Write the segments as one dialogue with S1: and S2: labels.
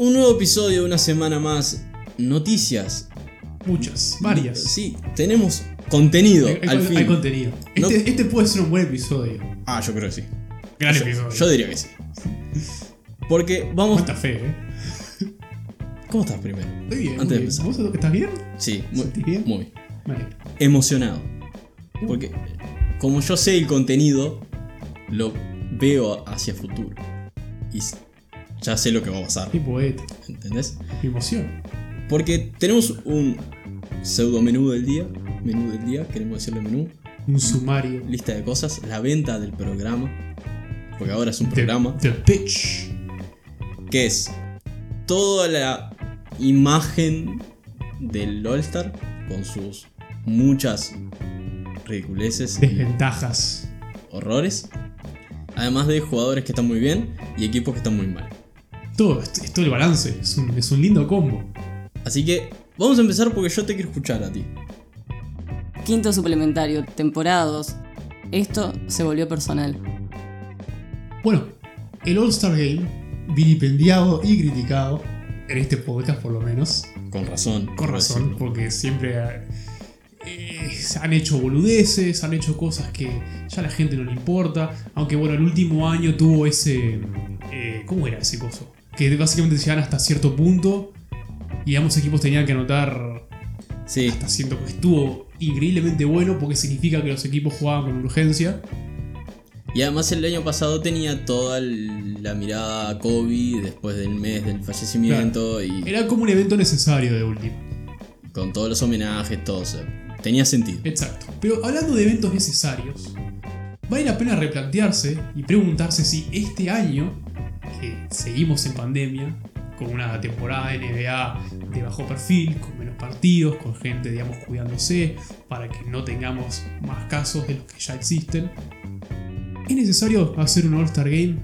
S1: un nuevo episodio, una semana más. Noticias.
S2: Muchas, varias.
S1: Sí, tenemos contenido
S2: Hay, hay
S1: al
S2: con-
S1: fin.
S2: hay contenido.
S1: No-
S2: Este, este puede ser un buen episodio.
S1: ah, yo creo que sí.
S2: Gran
S1: yo,
S2: episodio.
S1: yo diría que sí. Porque vamos.
S2: Cuánta fe, eh.
S1: ¿Cómo estás primero?
S2: Estoy bien.
S1: Antes
S2: muy
S1: de
S2: bien.
S1: empezar.
S2: ¿Vos estás bien?
S1: Sí, muy,
S2: ¿Sentís bien?
S1: muy bien.
S2: Vale.
S1: Emocionado. Porque como yo sé el contenido, lo veo hacia futuro. Y ya sé lo que va a pasar.
S2: Qué poeta.
S1: ¿Entendés?
S2: Qué emoción.
S1: Porque tenemos un pseudo menú del día. Menú del día, queremos decirle menú.
S2: Un sumario.
S1: Lista de cosas. La venta del programa. Porque ahora es un
S2: The-
S1: programa.
S2: The Pitch.
S1: Que es toda la imagen del All-Star. Con sus muchas ridiculeces
S2: Desventajas.
S1: horrores. Además de jugadores que están muy bien y equipos que están muy mal.
S2: Todo, es, es todo el balance. Es un, es un lindo combo.
S1: Así que vamos a empezar porque yo te quiero escuchar a ti.
S3: Quinto suplementario, temporada 2. Esto se volvió personal.
S2: Bueno, el All-Star Game, vilipendiado y criticado, en este podcast por lo menos,
S1: Con razón.
S2: con razón,
S1: decirlo.
S2: porque siempre eh, se han hecho boludeces, han hecho cosas que ya a la gente no le importa, aunque bueno, el último año tuvo ese... eh, ¿Cómo era ese coso? Que básicamente llegan hasta cierto punto y ambos equipos tenían que anotar
S1: Sí,
S2: hasta cierto estuvo increíblemente bueno porque significa que los equipos jugaban con urgencia.
S1: y además el año pasado tenía toda la mirada a Kobe después del mes del fallecimiento y
S2: Era como un evento necesario de último.
S1: con todos los homenajes, todo. o sea, tenía sentido.
S2: Exacto. Pero hablando de eventos necesarios, vale la pena replantearse y preguntarse si este año, seguimos en pandemia, con una temporada de NBA de bajo perfil, con menos partidos, con gente, digamos, cuidándose, para que no tengamos más casos de los que ya existen, ¿es necesario hacer un All-Star Game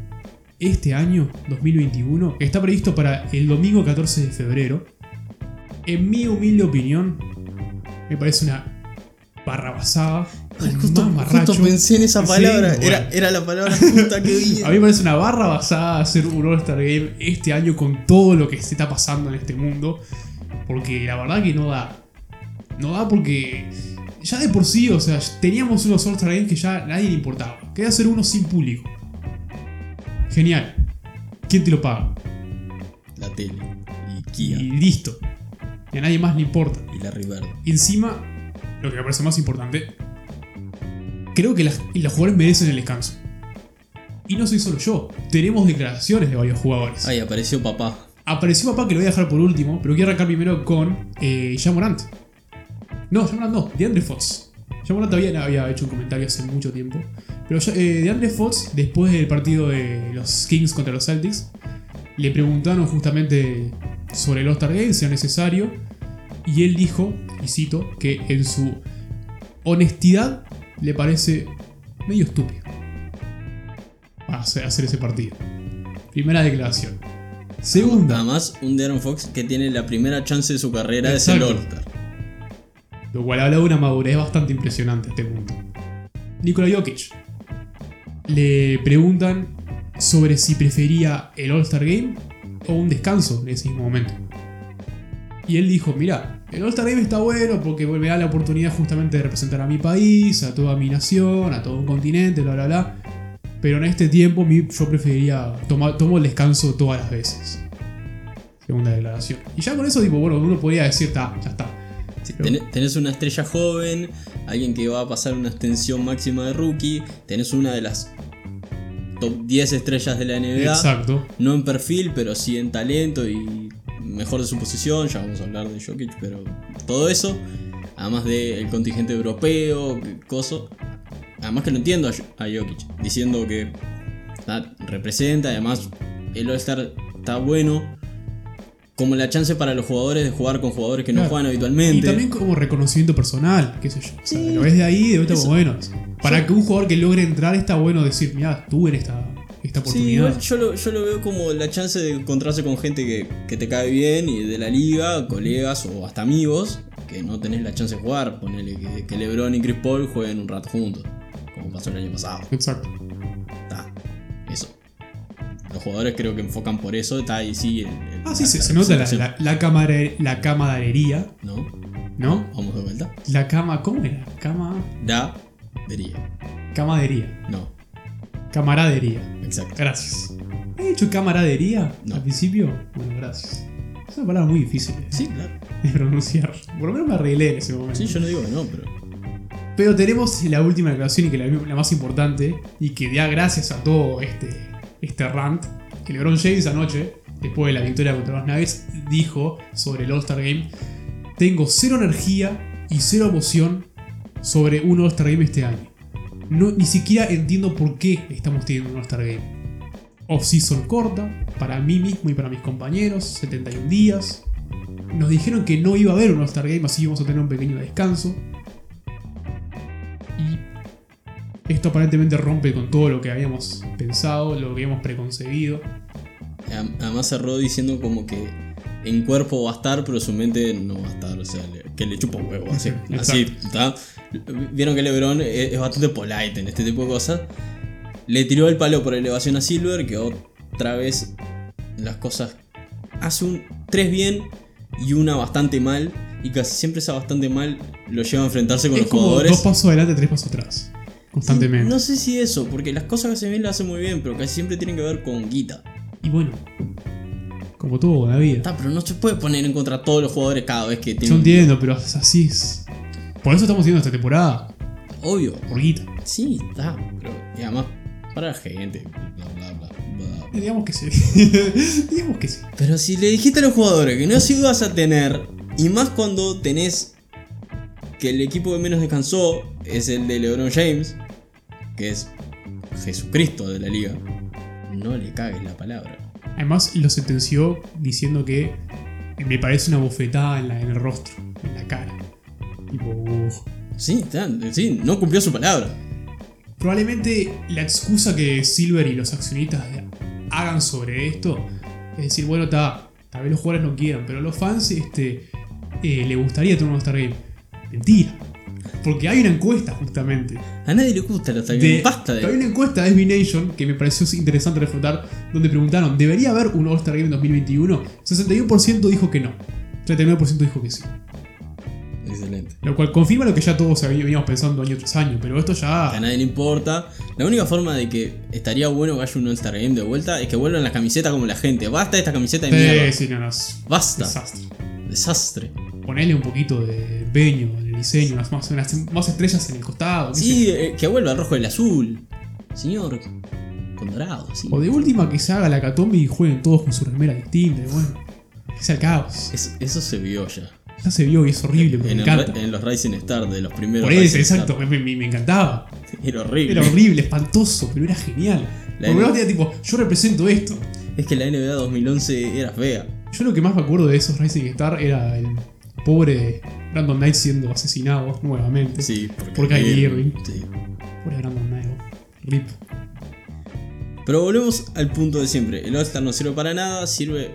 S2: este año, 2021, que está previsto para el domingo 14 de febrero? En mi humilde opinión, me parece una barrabasada.
S1: Ay, justo, justo pensé en esa
S2: Sí,
S1: palabra.
S2: bueno.
S1: Era, era la palabra justa que vi.
S2: A mí me parece una barra basada hacer un All-Star Game este año con todo lo que se está pasando en este mundo. Porque la verdad que no da. No da porque ya de por sí, o sea, teníamos unos All-Star Games que ya nadie le importaba. Quería hacer uno sin público. Genial. ¿Quién te lo paga?
S1: La tele. Y Kia.
S2: Y listo. Y a nadie más le importa.
S1: Y la Verde.
S2: Y encima, lo que me parece más importante, creo que las- los jugadores merecen el descanso. Y no soy solo yo, tenemos declaraciones de varios jugadores.
S1: Ay, apareció papá.
S2: Apareció papá que lo voy a dejar por último, pero quiero arrancar primero con eh, Ja Morant. No, Ja Morant no, DeAndre Fox. Ja Morant había, había hecho un comentario hace mucho tiempo. Pero eh, DeAndre Fox, después del partido de los Kings contra los Celtics, le preguntaron justamente sobre All-Star Game, si era necesario. Y él dijo, y cito, que en su honestidad le parece medio estúpido hacer, hacer ese partido. Primera declaración. Segunda,
S1: Además, un De'Aaron Fox que tiene la primera chance de su carrera es el
S2: Exacto.
S1: All-Star.
S2: lo cual habla de una madurez bastante impresionante a este punto. Nikola Jokic. Le preguntan sobre si prefería el All-Star Game o un descanso en ese mismo momento. Y él dijo, mira, el All-Star Game está bueno porque me da la oportunidad justamente de representar a mi país, a toda mi nación, a todo un continente, bla, bla, bla. Pero en este tiempo yo preferiría tomar tomo el descanso todas las veces. Segunda declaración. Y ya con eso, tipo, bueno, uno podría decir, "Ta, ya está.
S1: Sí, tenés una estrella joven, alguien que va a pasar una extensión máxima de rookie, tenés una de las top 10 estrellas de la NBA,
S2: Exacto.
S1: no en perfil, pero sí en talento y mejor de su posición, ya vamos a hablar de Jokic, pero todo eso, además del contingente europeo, coso, además que lo entiendo a, Jo- a Jokic, diciendo que representa, además el All-Star está bueno. Como la chance para los jugadores de jugar con jugadores que no juegan habitualmente.
S2: Y también como reconocimiento personal, qué sé yo. O sea,
S1: Sí.
S2: lo ves de ahí, de vuelta como bueno. Para que un jugador que logre entrar está bueno decir, mira, tuve en esta, esta
S1: Sí,
S2: oportunidad.
S1: yo lo, yo lo veo como la chance de encontrarse con gente que, que te cae bien y de la liga, colegas o hasta amigos, que no tenés la chance de jugar. Ponele que, que LeBron y Chris Paul jueguen un rato juntos, como pasó el año pasado.
S2: Exacto.
S1: Está, eso. Los jugadores creo que enfocan por eso, está ahí sí. el- el-
S2: Ah, sí,
S1: la-
S2: se,
S1: la
S2: se nota la, la, la, camare- la camaradería,
S1: ¿No?
S2: ¿no?
S1: Vamos de vuelta.
S2: La cama, ¿cómo era? Cama,
S1: Da, diría.
S2: camadería,
S1: No,
S2: camaradería.
S1: exacto.
S2: Gracias. ¿He dicho camaradería
S1: No.
S2: al principio? Bueno, gracias. Es una palabra muy difícil de-
S1: Sí, claro.
S2: de pronunciar. Por lo menos me arreglé en ese momento.
S1: Sí, yo no digo que no, pero.
S2: Pero tenemos la última declaración y que la, la más importante, y que da gracias a todo este, este rant, que LeBron James anoche, después de la victoria contra los Nuggets, dijo sobre el All-Star Game, tengo cero energía y cero emoción sobre un All-Star Game este año. No, ni siquiera entiendo por qué estamos teniendo un All-Star Game. Off-season corta, para mí mismo y para mis compañeros, 71 días. Nos dijeron que no iba a haber un All-Star Game, así que vamos a tener un pequeño descanso. Y esto aparentemente rompe con todo lo que habíamos pensado, lo que habíamos preconcebido.
S1: Además cerró diciendo como que en cuerpo va a estar, pero su mente no va a estar. O sea, que le chupa un huevo. Así, así ¿está? Vieron que LeBron es, bastante polite en este tipo de cosas. Le tiró el palo por elevación a Silver, que otra vez las cosas hace un 3 bien y una bastante mal. Y casi siempre esa bastante mal lo lleva a enfrentarse con
S2: es
S1: los
S2: como
S1: jugadores.
S2: dos pasos adelante, tres pasos atrás. Constantemente.
S1: No sé si eso, porque las cosas que hacen bien las hacen muy bien, pero casi siempre tienen que ver con guita.
S2: Y bueno, como todo en la vida.
S1: Está, pero no se puede poner en contra a todos los jugadores cada vez que
S2: Yo
S1: tienen.
S2: entiendo, pero así es. Por eso estamos haciendo esta temporada.
S1: Obvio.
S2: Por guita.
S1: Sí, está. Pero. Y además, para la gente. Bla, bla, bla, bla.
S2: Digamos que sí. Digamos que sí.
S1: Pero si le dijiste a los jugadores que no se ibas a tener, y más cuando tenés que el equipo que menos descansó es el de LeBron James, que es Jesucristo de la liga, no le cagues la palabra.
S2: Además, lo sentenció diciendo que me parece una bofetada en, la- en el rostro, en la cara. Tipo, "Ugh".
S1: Sí, sí, no cumplió su palabra.
S2: Probablemente la excusa que Silver y los accionistas hagan sobre esto es decir, bueno, está, tal vez los jugadores no quieran, pero a los fans este, eh, le gustaría tener un All-Star Game. Mentira. Porque hay una encuesta justamente.
S1: A nadie le gusta la
S2: De,
S1: Basta
S2: Hay
S1: de.
S2: una encuesta de SB Nation que me pareció interesante reflejar, donde preguntaron, ¿debería haber un All-Star Game en 2021? 61% dijo que no, 39% dijo que sí.
S1: Excelente.
S2: Lo cual confirma lo que ya todos veníamos pensando año tras año, pero esto
S1: Que a
S2: ya...
S1: nadie le importa. La única forma de que estaría bueno que haya un All-Star Game de vuelta es que vuelvan las camisetas como la gente. Basta esta camiseta de mierda.
S2: Sí, sí, no, no, es
S1: Basta.
S2: desastre.
S1: Desastre.
S2: Ponerle un poquito de empeño en el diseño, unas más, unas más estrellas en el costado.
S1: Sí, eh, que vuelva el rojo y el azul. Señor, con dorado, sí.
S2: O de última que se haga la catombe y jueguen todos con su remera distinta, y bueno. Que sea el caos.
S1: Eso se vio ya.
S2: Ya se vio y es horrible, pero
S1: En,
S2: me encanta.
S1: Ra- en los Rising Star de los primeros.
S2: Por eso,
S1: Rising
S2: exacto,
S1: Star.
S2: me, me- me encantaba.
S1: Era horrible.
S2: Era horrible, espantoso, pero era genial.
S1: La
S2: Porque
S1: N-
S2: vos tenía tipo, yo represento esto.
S1: Es que la NBA 2011 era fea.
S2: Yo lo que más me acuerdo de esos Rising Star era el pobre Brandon Knight siendo asesinado nuevamente.
S1: Sí, porque
S2: Por Kyrie Irving.
S1: Sí.
S2: Pobre Brandon Knight. Rip.
S1: Pero volvemos al punto de siempre. El All-Star no sirve para nada, sirve.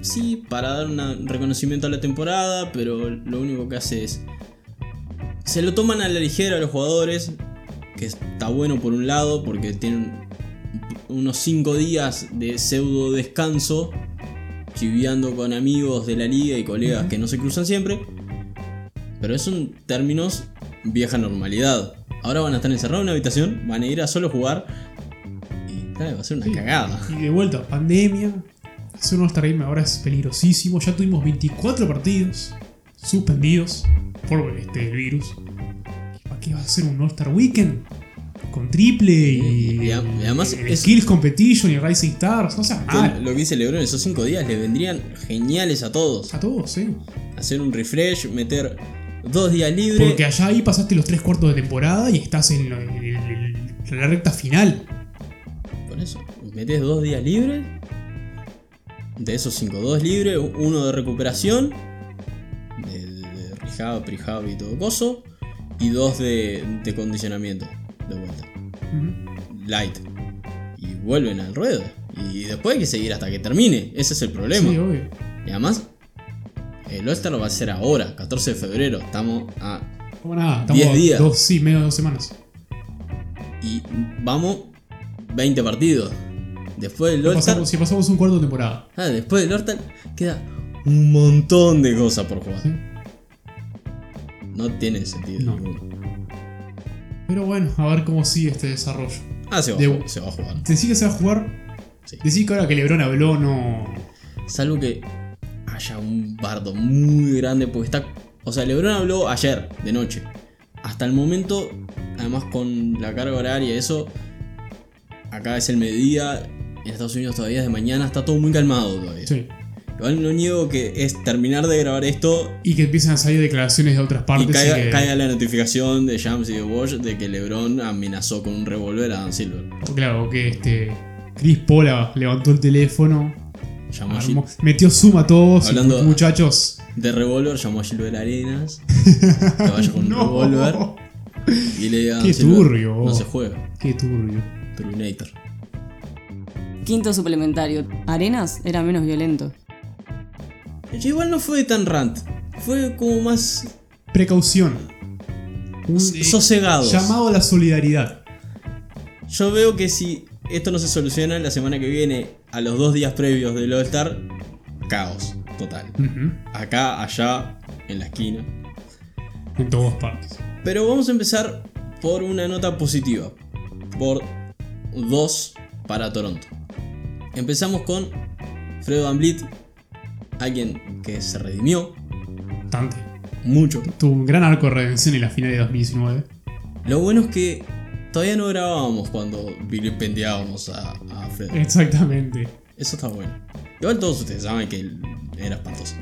S1: Sí, para dar un reconocimiento a la temporada, pero lo único que hace es. Se lo toman a la ligera los jugadores, que está bueno por un lado, porque tienen unos 5 días de pseudo descanso, chiviando con amigos de la liga y colegas que no se cruzan siempre. Pero eso en términos vieja normalidad. Ahora van a estar encerrados en una habitación, van a ir a solo jugar y claro, va a ser una
S2: Sí.
S1: cagada.
S2: Y de vuelta, pandemia. Hacer un All-Star Game ahora es peligrosísimo. Ya tuvimos 24 partidos suspendidos por este el virus. ¿Para qué va a ser un All-Star Weekend? Con triple y,
S1: Y- además
S2: el
S1: es-
S2: Skills Competition y Rising Stars. O sea,
S1: Que
S2: mal.
S1: Lo que dice Lebron, esos 5 días le vendrían geniales a todos.
S2: A todos, sí.
S1: Hacer un refresh, meter dos días libres.
S2: Porque allá ahí pasaste los tres cuartos de temporada y estás en, lo- en- en- en la recta final.
S1: Por eso, metes dos días libres. De esos 5, dos libres, uno de recuperación. De, de, de rehab, prehab y todo coso. Y dos de, de condicionamiento. De vuelta.
S2: Ujú.
S1: Light. Y vuelven al ruedo. Y después hay que seguir hasta que termine. Ese es el problema.
S2: Sí, obvio.
S1: Y además, el All-Star lo va a hacer ahora, 14 de febrero. Estamos a.
S2: Como nada, estamos
S1: 10 días.
S2: Dos, sí, menos de dos semanas.
S1: Y vamos 20 partidos. Después del
S2: Lo
S1: All-Star,
S2: pasamos- si pasamos un cuarto de temporada.
S1: ah, después del All-Star queda un montón de cosas por jugar.
S2: ¿sí?
S1: No tiene sentido
S2: No.
S1: ninguno.
S2: Pero bueno, a ver cómo sigue este desarrollo.
S1: Ah, se va, a
S2: De-
S1: jugar, se va a jugar.
S2: Decí que se va a jugar.
S1: Sí.
S2: Decí que ahora que Lebron habló, no.
S1: Salvo que haya un bardo muy grande, porque está. O sea, LeBron habló ayer, de noche. Hasta el momento, además con la carga horaria y eso, acá es el mediodía, en Estados Unidos todavía es de mañana, está todo muy calmado todavía.
S2: Sí.
S1: Igual no niego que es terminar de grabar esto
S2: Y que empiecen a salir declaraciones de otras
S1: y
S2: partes.
S1: caiga,
S2: que-
S1: caiga la notificación de Shams y de Walsh de que LeBron amenazó con un revólver a Dan Silver.
S2: claro, que este. Chris Pola levantó el teléfono,
S1: Llamó a
S2: armó-
S1: Gil-
S2: metió zoom a todos. y
S1: Hablando-
S2: muchachos.
S1: de revólver, llamó a Gilbert Arenas que vaya con un
S2: No.
S1: revólver y le diga a
S2: Qué
S1: Silver,
S2: turbio.
S1: No se juega.
S2: Qué turbio.
S1: Terminator.
S3: Quinto suplementario. Arenas era menos violento.
S1: Igual no fue tan rant. Fue como más
S2: Precaución. Un,
S1: sosegados.
S2: llamado a la solidaridad.
S1: Yo veo que si esto no se soluciona la semana que viene, a los dos días previos del All-Star, caos total. Acá, allá, en la esquina.
S2: En todas partes.
S1: Pero vamos a empezar por una nota positiva. Por dos para Toronto. Empezamos con Fred Van alguien que se redimió
S2: Bastante.
S1: mucho.
S2: Tuvo un gran arco de redención en la final de 2019.
S1: Lo bueno es que todavía no grabábamos cuando vilipendiábamos a, a Fred.
S2: Exactamente.
S1: Eso está bueno. Igual todos ustedes saben que él era espantoso.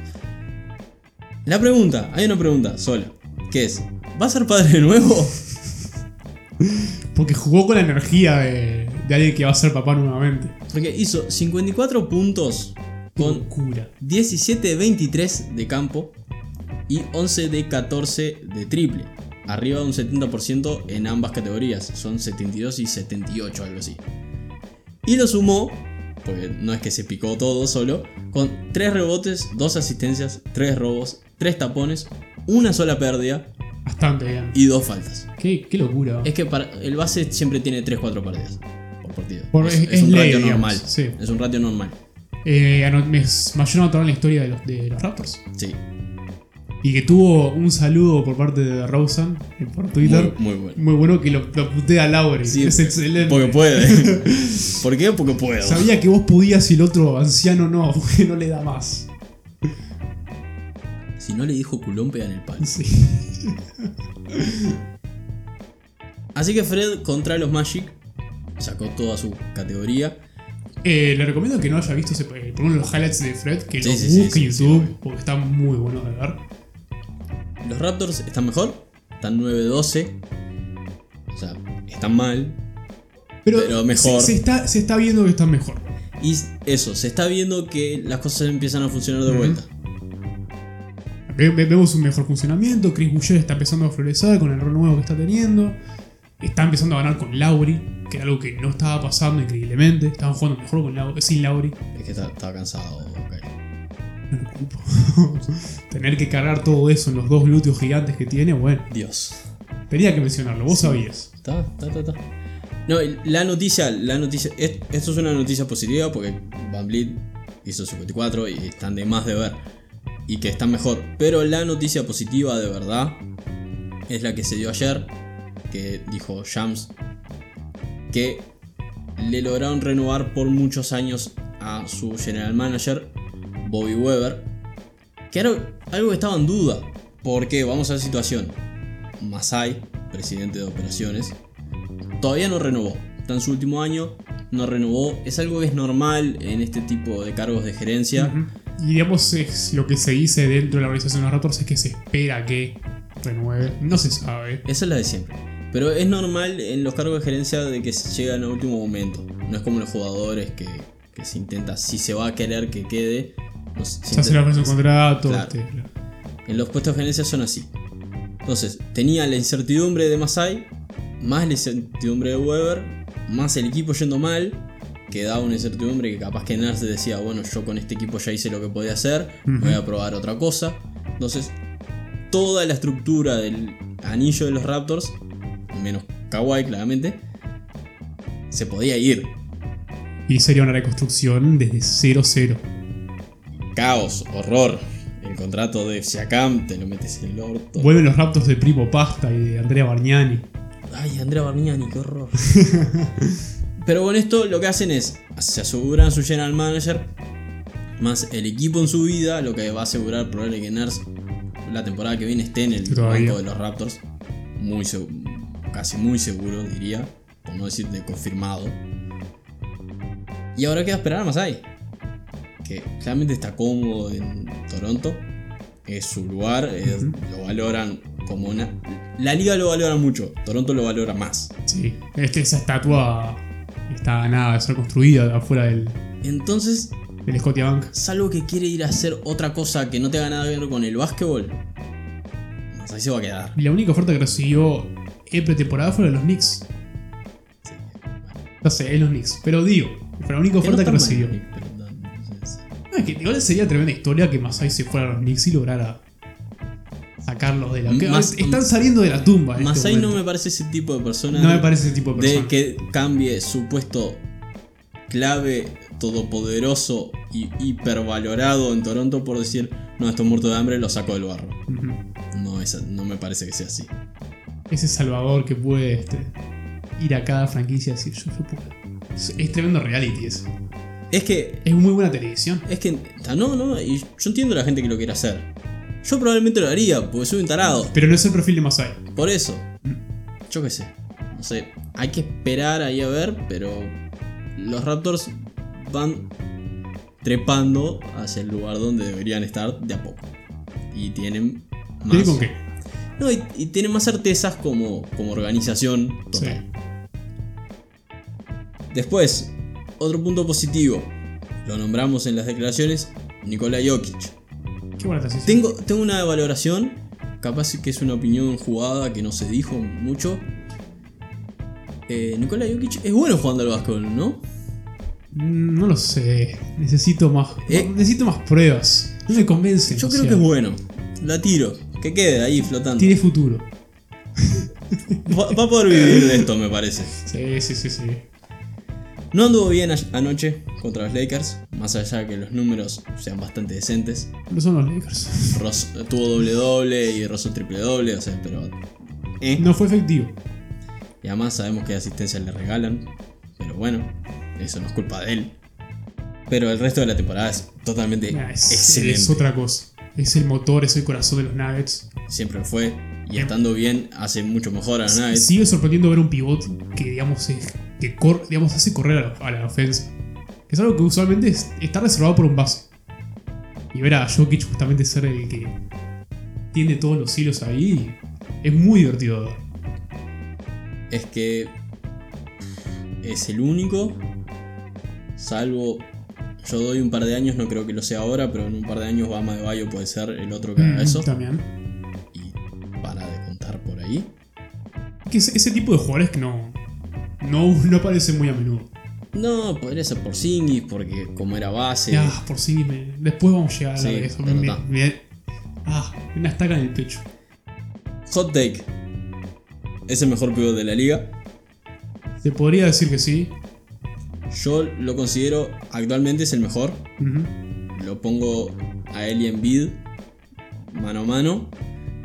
S1: La pregunta, hay una pregunta sola, que es, ¿va a ser padre de nuevo?
S2: Porque jugó con la energía de, de alguien que va a ser papá nuevamente.
S1: Porque hizo 54 puntos con
S2: Locura.
S1: 17 de 23 de campo y 11 de 14 de triple. Arriba de un 70% en ambas categorías. Son 72 y 78, algo así. Y lo sumó, porque no es que se picó todo solo, con 3 rebotes, 2 asistencias, 3 robos, 3 tapones, una sola pérdida
S2: Bastante bien.
S1: y 2 faltas.
S2: Qué, qué locura.
S1: Es que para, el base siempre tiene 3-4 pérdidas Por- es,
S2: es-
S1: es
S2: es
S1: un
S2: ley,
S1: ratio
S2: digamos,
S1: normal.
S2: sí.
S1: Es un ratio normal.
S2: Eh, mayor anotador en la historia de los, de los Raptors.
S1: Sí.
S2: Y que tuvo un saludo por parte de Rosen eh, por Twitter.
S1: Muy, muy bueno.
S2: Muy, bueno que lo, lo putea a.
S1: Sí,
S2: es excelente.
S1: Porque puede. ¿Por qué? Porque puedo.
S2: Sabía que vos podías y el otro anciano no, porque no le da más.
S1: Si no le dijo culón, pega en el palo.
S2: Sí.
S1: Así que Fred contra los Magic sacó toda su categoría.
S2: Eh, le recomiendo que no haya visto ese, eh, por uno los highlights de Fred, que
S1: Sí,
S2: busque en
S1: sí,
S2: YouTube, porque están muy buenos de ver.
S1: Los Raptors están mejor, están 9-12. O sea, están mal.
S2: Pero,
S1: Pero mejor.
S2: Se, se está, se está viendo que están mejor.
S1: Y eso, se está viendo que las cosas empiezan a funcionar de vuelta.
S2: Ve- ve- Vemos un mejor funcionamiento. Chris Boucher está empezando a florecer con el rol nuevo que está teniendo. Está empezando a ganar con Lauri, que era algo que no estaba pasando increíblemente. Estaban jugando mejor con Lau- sin Lauri.
S1: Es que estaba cansado. ok.
S2: No lo culpo. Tener que cargar todo eso en los dos glúteos gigantes que tiene, bueno.
S1: Dios.
S2: Tenía que mencionarlo, vos sabías.
S1: Está, está, está, está. No, la noticia, la noticia, es- esto es una noticia positiva porque Van Vliet hizo 54 y están de más de ver y que están mejor. Pero la noticia positiva de verdad es la que se dio ayer, que dijo Shams que le lograron renovar por muchos años a su general manager, Bobby Weber, que era algo que estaba en duda. Porque vamos a la situación. Masai, presidente de operaciones, todavía no renovó. Está en su último año, no renovó. Es algo que es normal en este tipo de cargos de gerencia.
S2: Y digamos, es lo que se dice dentro de la organización de los Raptors es que se espera que renueve. No se sabe.
S1: Esa es la de siempre. Pero es normal en los cargos de gerencia de que se llegan a último momento. No es como los jugadores que, que se intenta, si se va a querer que quede. no se-
S2: Se hace la un contrato.
S1: Claro.
S2: este, claro.
S1: En los puestos de gerencia son así. Entonces, tenía la incertidumbre de Masai, más la incertidumbre de Weber, más el equipo yendo mal, que daba una incertidumbre que capaz que Nurse decía, bueno, yo con este equipo ya hice lo que podía hacer,
S2: Ujú.
S1: voy a probar otra cosa. Entonces, toda la estructura del anillo de los Raptors, menos Kawhi claramente, se podía ir.
S2: Y sería una reconstrucción desde 0-0.
S1: Caos, horror. El contrato de Siakam te lo metes en el orto.
S2: Vuelven los raptos de Primo Pasta y de Andrea Bargnani.
S1: Ay, Andrea Bargnani, qué horror. Pero con esto lo que hacen es, se aseguran su general manager, más el equipo en su vida, lo que va a asegurar probablemente que Nurse la temporada que viene esté en el
S2: Todavía.
S1: banco de los Raptors. Muy casi muy seguro, diría, por no decir de confirmado. Y ahora queda esperar a Masai, que claramente está cómodo en Toronto. Es su lugar, es- lo valoran como una... La liga lo valora mucho, Toronto lo valora más.
S2: Sí, este, esa estatua está ganada de ser construida afuera del,
S1: Entonces,
S2: del Scotiabank.
S1: salvo que quiere ir a hacer otra cosa que no tenga nada que ver con el básquetbol, Masai se va a quedar.
S2: Y la única oferta que recibió en pretemporada fue de los Knicks. No sé, es los Knicks. Pero digo, fue la única
S1: Que no
S2: oferta que recibió.
S1: no- no sé.
S2: Ah, que igual sería tremenda historia que Masai se fuera a los Knicks y lograra sacarlos de la.
S1: Mas-
S2: están saliendo de la tumba. En este
S1: Masai no me parece ese tipo de persona.
S2: No me parece ese tipo de persona.
S1: de que cambie su puesto clave, todopoderoso y hipervalorado en Toronto por decir, no, estoy muerto de hambre, lo saco del barro. No, no me parece que sea así.
S2: Ese Salvador que puede este, ir a cada franquicia y decir yo, yo puedo. Es, es tremendo reality eso.
S1: Es que
S2: Es muy buena televisión.
S1: Es que, no, no, y yo entiendo a la gente que lo quiere hacer. Yo probablemente lo haría, porque soy un tarado.
S2: Pero no es el perfil de Masai.
S1: Por eso. Yo qué sé. No sé, hay que esperar ahí a ver, pero los Raptors van trepando hacia el lugar donde deberían estar de a poco. Y tienen más.
S2: ¿Tiene con qué?
S1: No, y, y tienen más certezas como, como organización
S2: Sí.
S1: total. Después, otro punto positivo. Lo nombramos en las declaraciones. Nikola Jokic.
S2: Qué buena transición.
S1: Tengo, tengo una valoración, capaz que es una opinión jugada que no se dijo mucho. Eh, Nikola Jokic es bueno jugando al básquetbol, ¿no?
S2: Mm, No lo sé. Necesito más.
S1: Eh.
S2: necesito más pruebas. No me convence.
S1: Yo creo que es bueno. La tiro. Que quede ahí flotando.
S2: Tiene futuro.
S1: Va, va a poder vivir de esto, me parece.
S2: Sí, sí, sí, sí.
S1: No anduvo bien anoche contra los Lakers, más allá de que los números sean bastante decentes.
S2: No son los Lakers.
S1: Ross tuvo doble doble y rozó triple doble, o sea, pero. eh.
S2: No fue efectivo.
S1: Y además sabemos que asistencia le regalan. Pero bueno, eso no es culpa de él. Pero el resto de la temporada es totalmente
S2: Nah, es,
S1: excelente.
S2: es otra cosa. Es el motor, es el corazón de los Nuggets.
S1: Siempre fue. Y estando bien, hace mucho mejor a los Nuggets.
S2: Sigue sorprendiendo ver un pivot que, digamos, es- que cor- digamos, hace correr a la, a la ofensa. Es algo que usualmente es- está reservado por un base. Y ver a Jokic justamente ser el que tiene todos los hilos ahí es muy divertido.
S1: Es que es el único. Salvo. Yo doy un par de años, no creo que lo sea ahora, pero en un par de años Bama de Bayo puede ser el otro que haga
S2: Mm,
S1: eso.
S2: También.
S1: Y para de contar por ahí.
S2: Que ese, ese tipo de jugadores que no, no, no aparecen muy a menudo.
S1: No, podría ser por Singis, porque como era base.
S2: Ya, por me- después vamos a llegar a
S1: Sí,
S2: de eso. Me- me- ah, una estaca en el pecho.
S1: Hot take. Es el mejor pivot de la liga.
S2: Se podría decir que sí.
S1: Yo lo considero actualmente es el mejor. Lo pongo a él y Embiid mano a mano.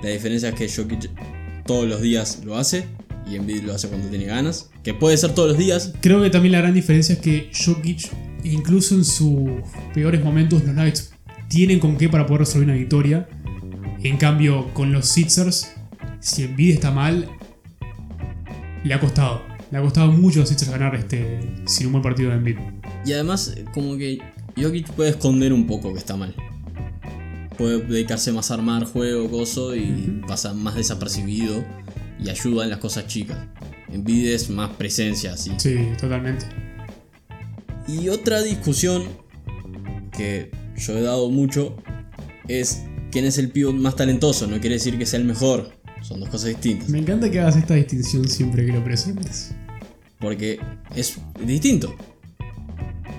S1: La diferencia es que Jokic todos los días lo hace y Embiid lo hace cuando tiene ganas. Que puede ser todos los días.
S2: Creo que también la gran diferencia es que Jokic, incluso en sus peores momentos, los Nuggets tienen con qué para poder resolver una victoria. En cambio, con los Sixers, si Embiid está mal, le ha costado. Le ha costado mucho a Sixers ganar este, sin un buen partido de Embiid.
S1: Y además como que Jokic puede esconder un poco que está mal. Puede dedicarse más a armar juego, coso y pasa más desapercibido y ayuda en las cosas chicas. Embiid es más presencia así.
S2: Sí, totalmente.
S1: Y otra discusión que yo he dado mucho es quién es el pivot más talentoso. No quiere decir que sea el mejor. Son dos cosas distintas.
S2: Me encanta que hagas esta distinción siempre que lo presentes.
S1: Porque es distinto.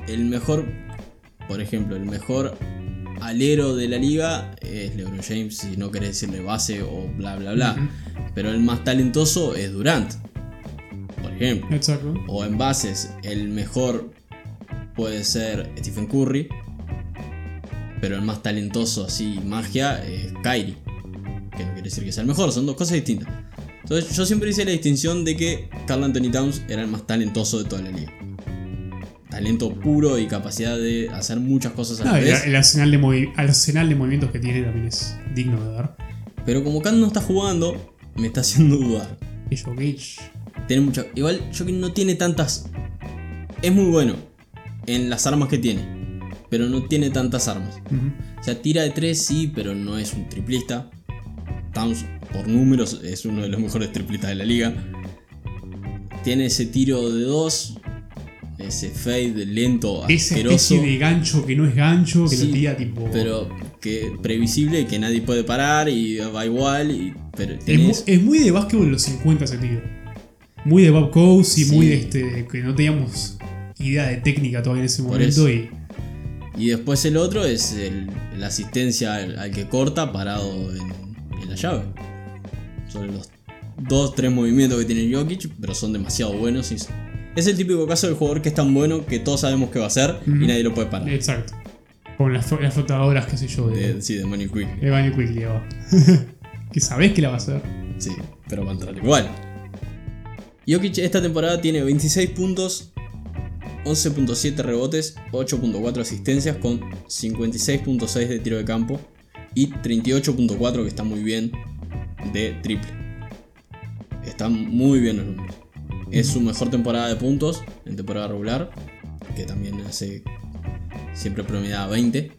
S1: El mejor, por ejemplo, el mejor alero de la liga es LeBron James, si no querés decirle base o bla bla bla. Pero el más talentoso es Durant, por ejemplo.
S2: Exacto.
S1: O en bases, el mejor puede ser Stephen Curry, pero el más talentoso así, magia, es Kyrie. Que no quiere decir que sea el mejor, son dos cosas distintas. Entonces yo siempre hice la distinción de que Carl Anthony Towns era el más talentoso de toda la liga. Talento puro y capacidad de hacer muchas cosas a la
S2: No, el,
S1: vez.
S2: el arsenal, de movi- arsenal de movimientos que tiene también es digno de ver.
S1: Pero como Kant no está jugando, me está haciendo dudar.
S2: Y Jokic.
S1: Tiene mucha. Igual Jokic no tiene tantas. Es muy bueno en las armas que tiene. Pero no tiene tantas armas.
S2: ujú.
S1: O sea, tira de 3 sí, pero no es un triplista. Towns, por números, es uno de los mejores triplistas de la liga. Tiene ese tiro de 2. Ese fade lento,
S2: Esa
S1: asqueroso.
S2: especie de gancho que no es gancho, que
S1: Sí,
S2: lo tira tipo.
S1: Pero que previsible, que nadie puede parar y va igual. Y, pero
S2: es, muy de básquetbol de los 50 ese tiro. Muy de Bob Cousy, y
S1: Sí.
S2: muy de este. que no teníamos idea de técnica todavía en ese
S1: Por
S2: momento.
S1: eso.
S2: Y
S1: Y después el otro es el- la asistencia al, al que corta parado en, en la llave. Son los dos, tres movimientos que tiene Jokic, pero son demasiado buenos. y es el típico caso del jugador que es tan bueno que todos sabemos que va a hacer
S2: Ujú.
S1: y nadie lo puede parar.
S2: Exacto. Con las, flo- las flotadoras, qué sé yo, de,
S1: De, sí, de Money Quick.
S2: de Bunny Quickly. va. que sabés que la va a hacer.
S1: Sí, pero va a entrar igual. Jokic esta temporada tiene 26 puntos, 11.7 rebotes, 8.4 asistencias con 56.6 de tiro de campo y 38.4 que está muy bien de triple. Están muy bien los números. Es su mejor temporada de puntos en temporada regular, que también hace siempre promediaba 20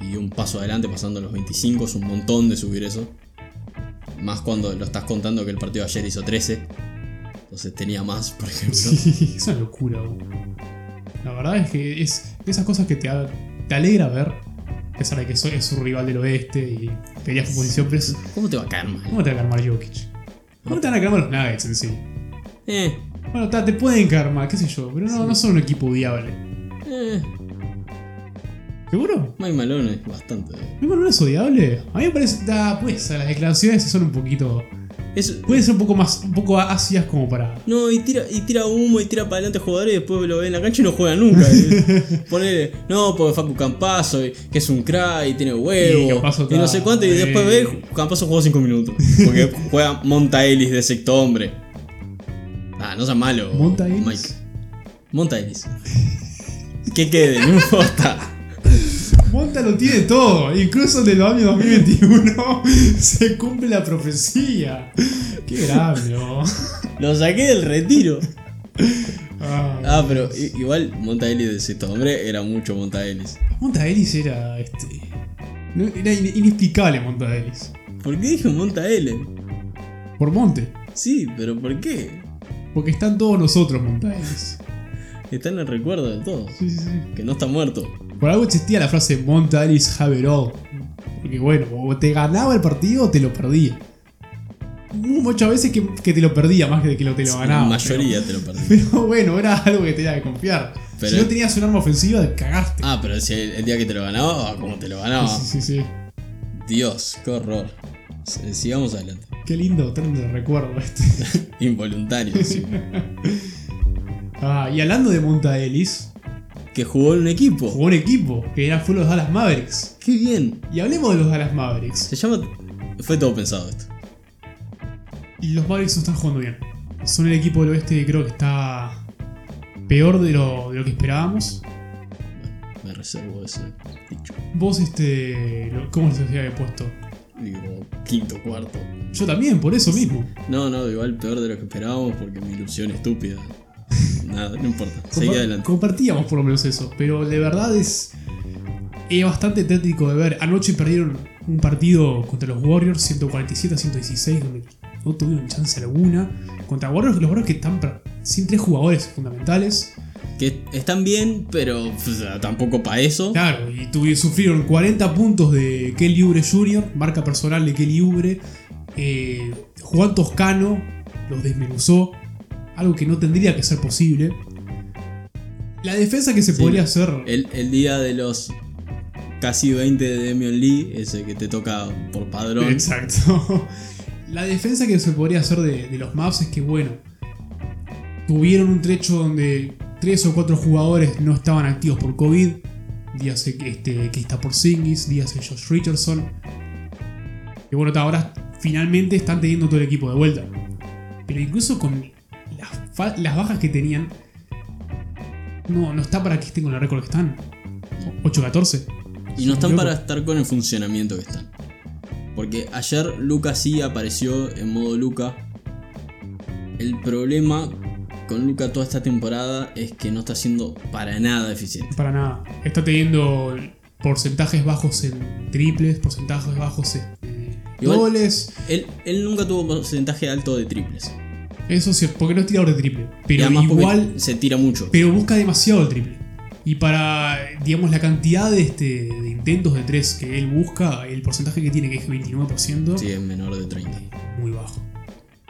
S1: y un paso adelante pasando los 25, es un montón de subir eso. Más cuando lo estás contando que el partido de ayer hizo 13. Entonces tenía más, por ejemplo.
S2: Sí, es locura. La verdad es que es esas cosas que te, te alegra ver. A pesar de que so- es su rival del oeste y pelea por posición, pero es-
S1: ¿Cómo te va a caer mal?
S2: ¿cómo te va a calmar Jokic? ¿Cómo te van a calmar los Nuggets en sí?
S1: Eh,
S2: Bueno, ta, te pueden calmar, qué sé yo, pero no, no son un equipo odiable.
S1: eh.
S2: ¿Seguro?
S1: Mike Malone es bastante.
S2: ¿No no es odiable? A mí me parece, pues, las declaraciones son un poquito.
S1: Es,
S2: Pueden ser un poco más, un poco ácidas como para.
S1: no, y tira, y tira humo y tira para adelante jugadores y después lo ve en la cancha y no juega nunca. Eh, Ponele, no, porque Facu Campazo, y- que es un crack y tiene
S2: Y
S1: huevo. Y, no sé cuánto, y después
S2: eh.
S1: ve, Campazo jugó 5 minutos. Porque juega Monta Ellis de sexto hombre. Ah, no seas malo.
S2: ¿Monta Ellis?
S1: Mike. Monta Ellis. Que quede, no importa.
S2: Monta lo tiene todo, incluso en el año 2021 se cumple la profecía. Qué grande.
S1: Lo saqué del retiro.
S2: Ah,
S1: Ah, pero igual Monta Ellis de sexto hombre era mucho Monta Ellis.
S2: Monta Ellis era este. era in- inexplicable Monta Ellis.
S1: ¿Por qué dije Monta Ellis?
S2: Por Monte.
S1: Sí, pero ¿por qué?
S2: Porque están todos nosotros Monta Ellis.
S1: Está en el recuerdo de todos.
S2: Sí, sí, sí.
S1: Que no está muerto.
S2: Por algo existía la frase Monta Ellis have it all. Porque bueno, o te ganaba el partido o te lo perdía. Hubo muchas veces que, que te lo perdía más que que lo te lo ganaba.
S1: La mayoría te lo perdí.
S2: Pero, pero bueno, era algo que tenías que confiar.
S1: Pero-
S2: si no tenías un arma ofensiva, te cagaste.
S1: Ah, pero si el, el día que te lo ganaba, ah, como te lo ganaba.
S2: Sí, sí, sí.
S1: Dios, qué horror. Sigamos adelante.
S2: Qué lindo tren de recuerdo este.
S1: Involuntario, sí.
S2: Ah, y hablando de Monta Ellis,
S1: Que jugó en un equipo.
S2: jugó un equipo que era, fue los Dallas Mavericks.
S1: Qué bien.
S2: Y hablemos de los Dallas Mavericks.
S1: Se llama. Fue todo pensado esto.
S2: Y los Mavericks no están jugando bien. Son el equipo del oeste que creo que está peor de lo, de lo que esperábamos.
S1: Me reservo ese dicho.
S2: Vos, este. lo- ¿Cómo les había puesto?
S1: Digo, quinto, cuarto.
S2: Yo también, por eso mismo.
S1: No, no, igual peor de lo que esperábamos porque mi ilusión estúpida. Nada, no importa. Seguí
S2: Compa-
S1: adelante.
S2: Compartíamos por lo menos eso, pero de verdad es, es bastante tétrico de ver. Anoche perdieron un partido contra los Warriors, 147 a 116, donde no tuvieron chance alguna. Contra Warriors, los Warriors que están sin tres jugadores fundamentales.
S1: Que están bien, pero o sea, tampoco para eso.
S2: Claro, y sufrieron 40 puntos de Kelly Oubre Jr., marca personal de Kelly Oubre. Eh, Juan Toscano los desmenuzó, algo que no tendría que ser posible. La defensa que se
S1: Sí.
S2: podría hacer.
S1: El, el día de los casi 20 de Demion Lee, ese que te toca por padrón.
S2: Exacto. La defensa que se podría hacer de, de los Mavs es que, bueno, tuvieron un trecho donde tres o cuatro jugadores no estaban activos por COVID. Díaz este, que está por Singis, Díaz Josh Richardson. Y bueno, ahora finalmente están teniendo todo el equipo de vuelta. Pero incluso con las, bajas que tenían, no, no está para que estén con el récord que están. 8-14.
S1: Y no están para estar con el funcionamiento que están. Porque ayer Luca sí apareció en modo Luca. El problema con Luca toda esta temporada es que no está siendo para nada eficiente.
S2: Para nada. Está teniendo porcentajes bajos en triples, porcentajes bajos en goles.
S1: Él, él nunca tuvo porcentaje alto de triples.
S2: Eso sí, porque no es tirador de triple. Pero igual.
S1: Se tira mucho.
S2: Pero busca demasiado el triple. Y para, digamos, la cantidad de, este, de intentos de 3 que él busca, el porcentaje que tiene, que es 29%.
S1: Sí, es menor de 30.
S2: Muy bajo.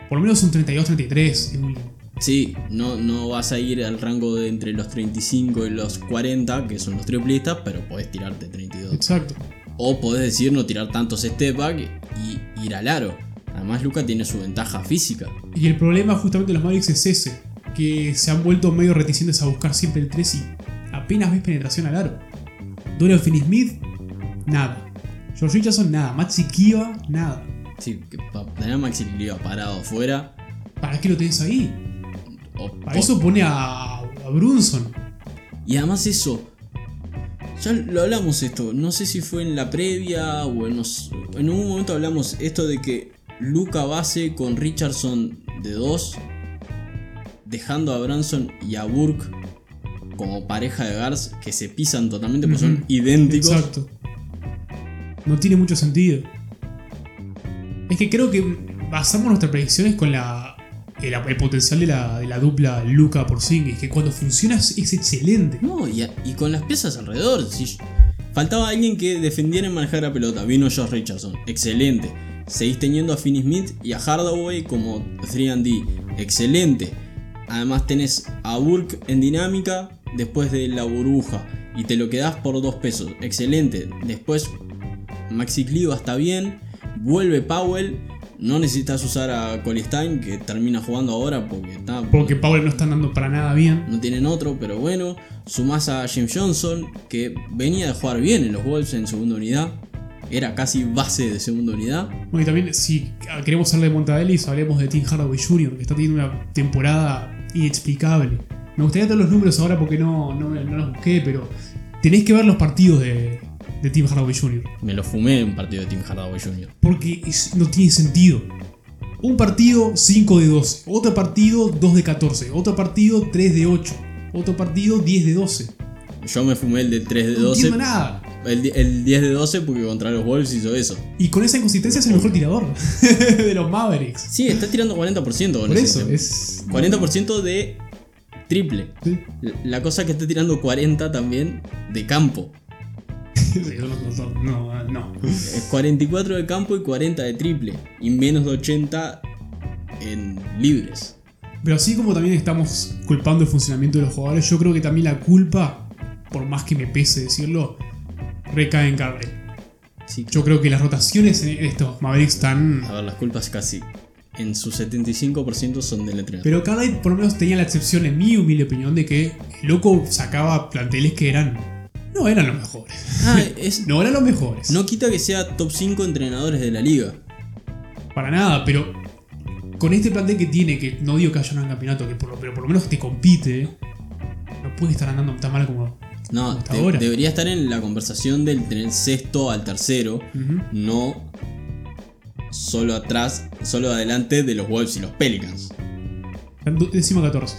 S2: Por lo menos un 32-33
S1: Sí, no, no vas a ir al rango de entre los 35 y los 40, que son los triplistas, pero podés tirarte 32.
S2: Exacto.
S1: O podés decir no tirar tantos step back y ir al aro. Además, Luca tiene su ventaja física.
S2: Y el problema justamente de los Mavericks es ese: que se han vuelto medio reticentes a buscar siempre el 3 y apenas ves penetración al aro. Dorian Finney-Smith, nada. George Richardson, nada. Maxi Kiva, nada.
S1: Sí, que para tener a Maxi Kiva parado afuera.
S2: ¿Para qué lo tenés ahí? para eso pone a, a Brunson.
S1: Y además eso, ya lo hablamos esto, no sé si fue en la previa o en, en un momento hablamos esto de que Luca base con Richardson de 2, dejando a Branson y a Burke como pareja de guards que se pisan totalmente porque son idénticos. Exacto.
S2: No tiene mucho sentido. Es que creo que basamos nuestras predicciones con la, el, potencial de la, dupla Luca por Singis, que cuando funciona es, excelente.
S1: No, y, y, con las piezas alrededor. Si faltaba alguien que defendiera y manejara la pelota. Vino Josh Richardson, excelente. Seguís teniendo a Finney Smith y a Hardaway como 3D. Excelente. Además tenés a Burke en dinámica después de la burbuja y te lo quedás por 2 pesos. Excelente. Después Maxi Cliva está bien. Vuelve Powell. No necesitas usar a Colistein que termina jugando ahora porque está.
S2: Porque Powell no está andando para nada bien.
S1: No tienen otro, pero bueno. Sumás a James Johnson que venía de jugar bien en los Wolves en segunda unidad era casi base de segunda unidad.
S2: Bueno, y también si queremos hablar de Montadelis, hablemos de Tim Hardaway Jr., que está teniendo una temporada inexplicable. Me gustaría tener los números ahora porque no, no, los busqué, pero tenéis que ver los partidos de, de Tim Hardaway Jr.
S1: Me lo fumé un partido de Tim Hardaway Jr.
S2: Porque no tiene sentido. Un partido 5 de 12, otro partido 2 de 14, otro partido 3 de 8, otro partido 10 de 12.
S1: Yo me fumé el de 3 de 12. No
S2: nada.
S1: El, 10 de 12 porque contra los Wolves hizo eso.
S2: Y con esa inconsistencia es el mejor tirador de los Mavericks.
S1: Sí, está tirando 40%.
S2: Por eso, es...
S1: 40% de triple. La cosa que está tirando 40 también de campo.
S2: no, no,
S1: Es 44 de campo y 40 de triple. Y menos de 80 en libres.
S2: Pero así como también estamos culpando el funcionamiento de los jugadores, yo creo que también la culpa, por más que me pese decirlo, recae en Carly. Yo creo que las rotaciones en estos Mavericks están.
S1: A ver, las culpas casi en su 75% son del entrenador.
S2: Pero Carly por lo menos tenía la excepción, en mi humilde opinión, de que el loco sacaba planteles que eran. No eran los mejores.
S1: Ah,
S2: no eran los mejores.
S1: No quita que sea top 5 entrenadores de la liga.
S2: Para nada, pero con este plantel que tiene, que no digo que haya un campeonato, que por, pero por lo menos te compite, no puede estar andando tan mal como
S1: no, debería estar en la conversación del sexto al tercero, no solo atrás, solo adelante de los Wolves y los Pelicans.
S2: Décimo 14.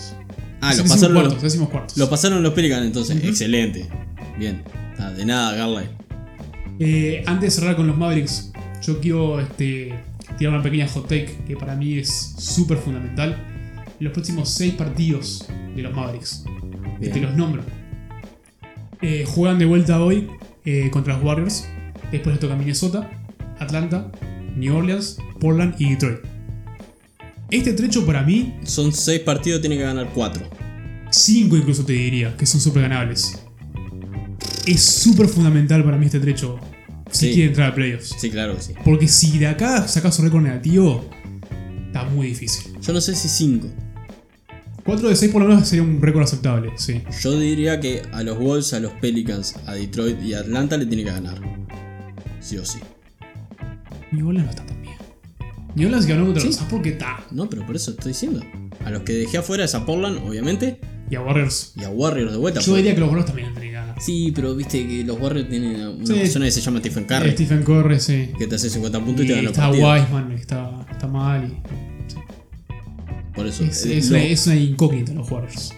S1: Ah, lo pasaron, los, lo pasaron los Pelicans entonces, excelente. Bien, ah, de nada, Garley.
S2: Eh, antes de cerrar con los Mavericks, yo quiero este, tirar una pequeña hot take que para mí es súper fundamental. Los próximos 6 partidos de los Mavericks. Te los nombro. Eh, juegan de vuelta hoy eh, contra los Warriors. Después les toca Minnesota, Atlanta, New Orleans, Portland y Detroit. Este trecho para mí.
S1: Son 6 partidos, tiene que ganar 4.
S2: 5 incluso te diría, que son súper ganables. Es súper fundamental para mí este trecho. Si quiere entrar a playoffs.
S1: Sí, claro que sí.
S2: Porque si de acá sacas un récord negativo, está muy difícil.
S1: Yo no sé si 5.
S2: 4 de 6 por lo menos sería un récord aceptable, sí.
S1: Yo diría que a los Wolves, a los Pelicans, a Detroit y a Atlanta le tiene que ganar. Sí o sí.
S2: New Orleans no está tan bien. New Orleans ganó contra
S1: Sí.
S2: los porque está.
S1: No, pero por eso estoy diciendo. A los que dejé afuera es a Portland, obviamente,
S2: Y a Warriors.
S1: y a Warriors de vuelta.
S2: Yo
S1: porque-
S2: diría que los Warriors también tendrían que ganar.
S1: Sí, pero viste que los Warriors tienen una
S2: Sí.
S1: persona que se llama Stephen Curry,
S2: Stephen Curry, sí.
S1: que te hace 50 puntos y, te
S2: Y
S1: gana el
S2: está
S1: partido.
S2: Wiseman, está, está mal. Y,
S1: Por eso.
S2: es,
S1: eh,
S2: es
S1: lo-
S2: una, es una incógnita los Warriors.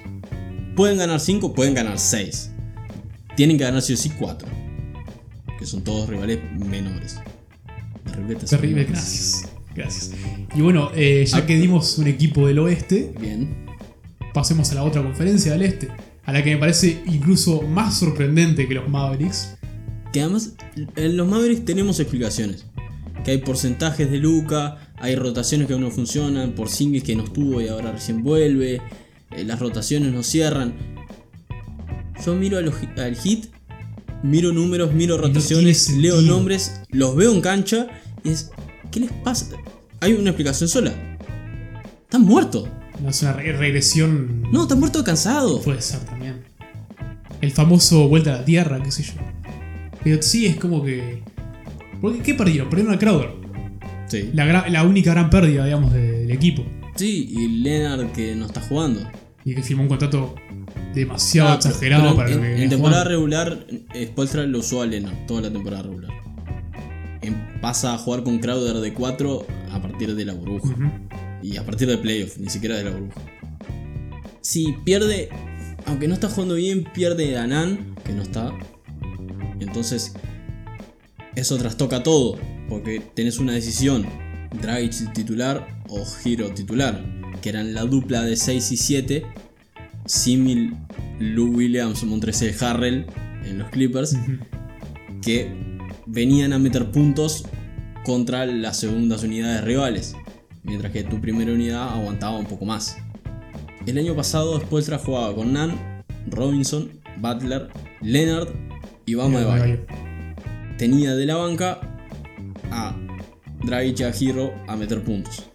S1: Pueden ganar 5, pueden ganar 6. Tienen que ganar sí o sí 4. Que son todos rivales menores.
S2: Terrible,
S1: menores.
S2: gracias. Gracias. Y bueno, eh, ya
S1: Ah.
S2: que dimos un equipo del oeste,
S1: Bien.
S2: pasemos a la otra conferencia del este. A la que me parece incluso más sorprendente que los Mavericks.
S1: Que además, en los Mavericks tenemos explicaciones. Que hay porcentajes de Luca, hay rotaciones que aún no funcionan, por singles que no estuvo y ahora recién vuelve, eh, las rotaciones no cierran. Yo miro al hit, miro números, miro rotaciones, leo nombres, los veo en cancha y es. ¿Qué les pasa? Hay una explicación sola. Están muertos.
S2: No es una re- regresión.
S1: No, están muertos de cansado.
S2: Puede ser también. El famoso vuelta a la tierra, qué sé yo. Pero sí es como que. ¿Por ¿Qué, perdieron? Perdieron a Crowder.
S1: Sí.
S2: La, única gran pérdida, digamos, de- del equipo.
S1: Sí, y Leonard que no está jugando.
S2: Y que firmó un contrato demasiado
S1: Ah,
S2: exagerado
S1: pero
S2: para
S1: en,
S2: lo que
S1: en temporada
S2: jugando.
S1: regular, eh, Spoelstra lo usó a Leonard toda la temporada regular. En- pasa a jugar con Crowder de 4 a partir de la burbuja. Y a partir de playoff, ni siquiera de la burbuja. Si pierde, aunque no está jugando bien, pierde a Nan, que no está. Entonces, eso trastoca todo, porque tenés una decisión: Dragic titular o Hero titular, que eran la dupla de 6 y 7, símil Lou Williams, Montrezl Harrell en los Clippers, que venían a meter puntos contra las segundas unidades rivales, mientras que tu primera unidad aguantaba un poco más. El año pasado Spoelstra jugaba con Nan, Robinson, Butler, Leonard y Bama de Bayo. Tenía de la banca a Dragic y a Hero a meter puntos.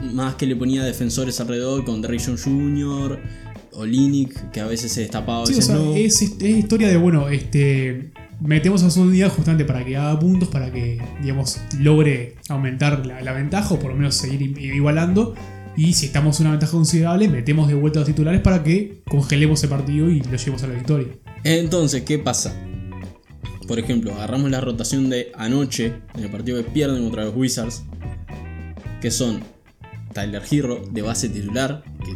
S1: Más que le ponía defensores alrededor con Draymond Jr., Olinick, que a veces se destapaba, a
S2: Sí, o
S1: veces
S2: sea,
S1: no.
S2: es, es historia de, bueno, este. Metemos a su unidad justamente para que haga puntos, para que, digamos, logre aumentar la, la ventaja o por lo menos seguir igualando. Y si estamos en una ventaja considerable, metemos de vuelta a los titulares para que congelemos el partido y lo llevemos a la victoria.
S1: Entonces, ¿qué pasa? Por ejemplo, agarramos la rotación de anoche en el partido que pierden contra los Wizards, que son Tyler Hero de base titular, que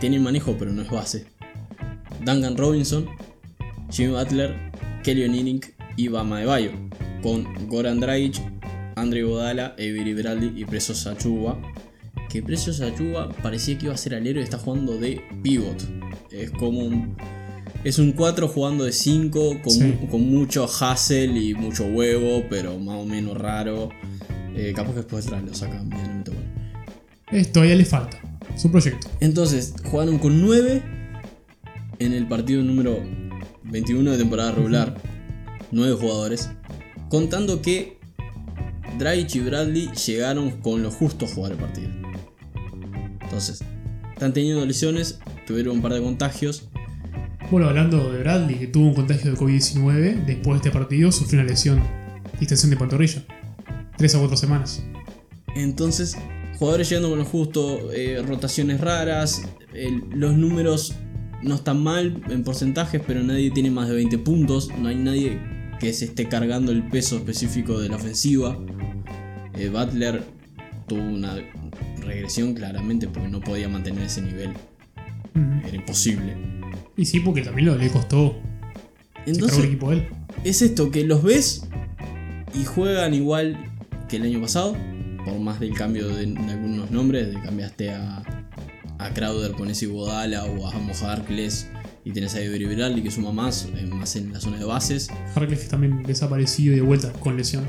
S1: tiene manejo pero no es base, Duncan Robinson, Jimmy Butler, Kelly Olynyk y Bama de Bayo, con Goran Dragic, Andre Godala, Avery Bradley y Precious Achuba. Que Precious Achuba parecía que iba a ser alero y está jugando de pivot. Es como un es un 4 jugando de 5 con,
S2: Sí.
S1: con mucho hustle y mucho huevo, pero más o menos raro. Eh, capaz que después lo sacan medianamente bueno.
S2: Esto todavía le falta. Es un proyecto.
S1: Entonces, jugaron con 9 en el partido número 21 de temporada regular. 9 jugadores. Contando que Dragic y Bradley llegaron con lo justo a jugar el partido. Entonces, están teniendo lesiones, tuvieron un par de contagios.
S2: Bueno, hablando de Bradley, que tuvo un contagio de COVID-19, después de este partido sufrió una lesión, distensión de pantorrilla. Tres a cuatro semanas.
S1: Entonces, jugadores llegando con lo justo, eh, rotaciones raras, los números no están mal en porcentajes, pero nadie tiene más de 20 puntos, no hay nadie que se esté cargando el peso específico de la ofensiva. Eh, Butler tuvo una regresión claramente porque no podía mantener ese nivel, era imposible.
S2: Y sí, porque también lo, le costó. El
S1: Entonces,
S2: equipo a él.
S1: es esto, que los ves y juegan igual que el año pasado, por más del cambio de, de algunos nombres, de cambiaste a, a Crowder con ese Godala o a Moja Harkless y tenés a Avery Bradley que suma más, eh, más en la zona de bases.
S2: Harkless que también desaparecido y de vuelta con lesión.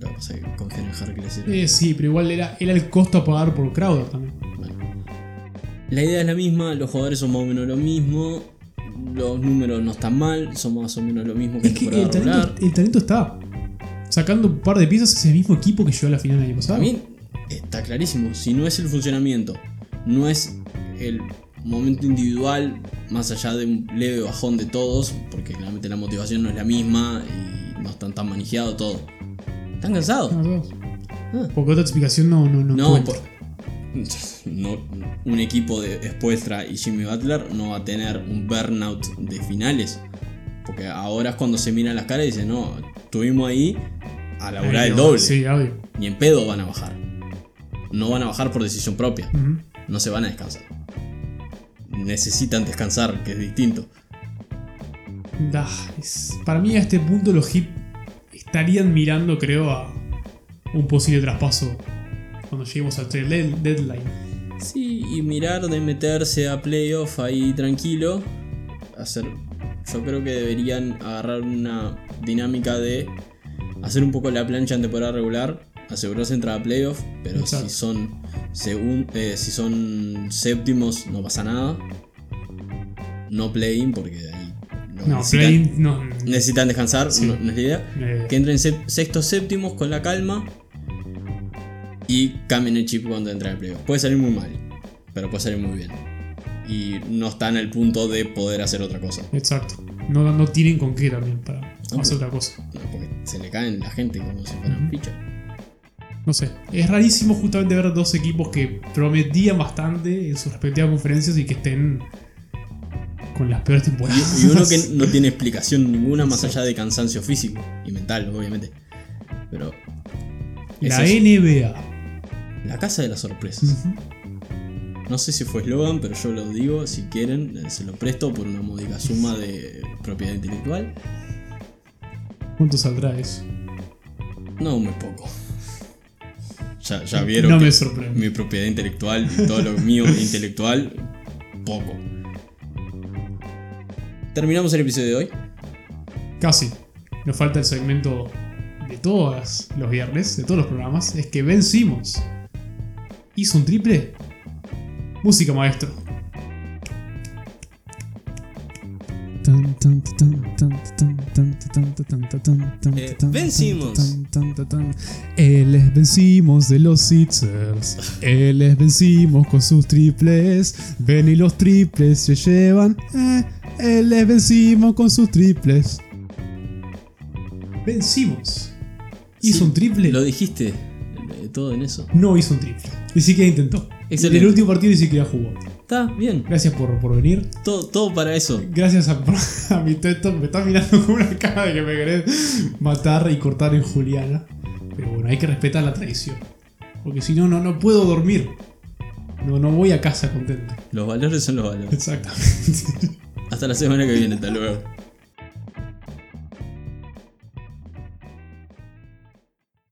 S1: No, es que con Harkless era-
S2: Eh, sí, pero igual era, era el costo a pagar por Crowder también.
S1: La idea es la misma, los jugadores son más o menos lo mismo, los números no están mal, son más o menos lo mismo que
S2: Es que el talento, el talento está. Sacando un par de piezas es el mismo equipo que llegó a la final el año pasado.
S1: A mí está clarísimo, si no es el funcionamiento, no es el momento individual, más allá de un leve bajón de todos, porque claramente la motivación no es la misma y no están tan manejados todo. ¿Están cansados?
S2: No.
S1: Ah.
S2: Porque otra explicación no, no, no,
S1: No, por- no, un equipo de Spoelstra y Jimmy Butler no va a tener un burnout de finales. Porque ahora es cuando se miran las caras y dicen, no, estuvimos ahí a laburar
S2: Ahí
S1: el
S2: no,
S1: doble.
S2: Sí, obvio.
S1: Ni en pedo van a bajar. No van a bajar por decisión propia. No se van a descansar. Necesitan descansar, que es distinto.
S2: Da, es- para mí a este punto los Heat estarían mirando, creo, a un posible traspaso cuando lleguemos al trade dead- deadline.
S1: Sí, y mirar de meterse a playoff ahí tranquilo. Hacer. Yo creo que deberían agarrar una dinámica de hacer un poco la plancha en temporada regular. Asegurarse entrar a playoff. Pero
S2: Exacto.
S1: si son. segun- eh, si son séptimos, no pasa nada. No play-in, porque ahí. lo
S2: No,
S1: necesitan,
S2: play no.
S1: necesitan descansar,
S2: Sí.
S1: no, no es la idea.
S2: eh,
S1: Que entren sextos séptimos con la calma y cambien el chip cuando entren al playoff. Puede salir muy mal, pero puede salir muy bien. Y no está en el punto de poder hacer otra cosa.
S2: Exacto. No, no tienen con qué también para
S1: No,
S2: hacer otra cosa.
S1: No, porque se le caen la gente como si fueran
S2: Ujú.
S1: fichas.
S2: No sé. Es rarísimo justamente ver dos equipos que prometían bastante en sus respectivas conferencias y que estén con las peores temporadas.
S1: Y, y uno que no tiene explicación ninguna más allá de cansancio físico y mental, obviamente. Pero
S2: La
S1: es.
S2: NBA.
S1: La casa de las sorpresas. No sé si fue eslogan, pero yo lo digo, si quieren, eh, se lo presto por una módica suma de propiedad intelectual.
S2: ¿Cuánto saldrá eso?
S1: No, muy poco. Ya, ya vieron
S2: No
S1: que
S2: me
S1: mi propiedad intelectual y todo lo mío intelectual, poco. Terminamos el episodio de hoy.
S2: Casi. Nos falta el segmento de todos los viernes, de todos los programas. Es que Ben Simmons hizo un triple. Música maestro.
S1: Eh, Ben Simmons.
S2: Él es Ben Simmons de los Sixers. Él es Ben Simmons con sus triples. Ben y los triples se llevan. Eh, él es Ben Simmons con sus triples. Ben Simmons hizo
S1: Sí,
S2: un triple.
S1: Lo dijiste, eh, todo en eso.
S2: No hizo un triple. Ni siquiera intentó.
S1: Excelente.
S2: En el último partido ni siquiera jugó.
S1: Está bien,
S2: Gracias por, por venir.
S1: todo, todo para eso.
S2: Gracias a, a mi teto. Me está mirando con una cara de que me querés matar y cortar en Juliana. Pero bueno, hay que respetar la tradición. Porque si no, no, no puedo dormir. No, no voy a casa contento.
S1: Los valores son los valores.
S2: Exactamente.
S1: Hasta la semana que viene, hasta luego.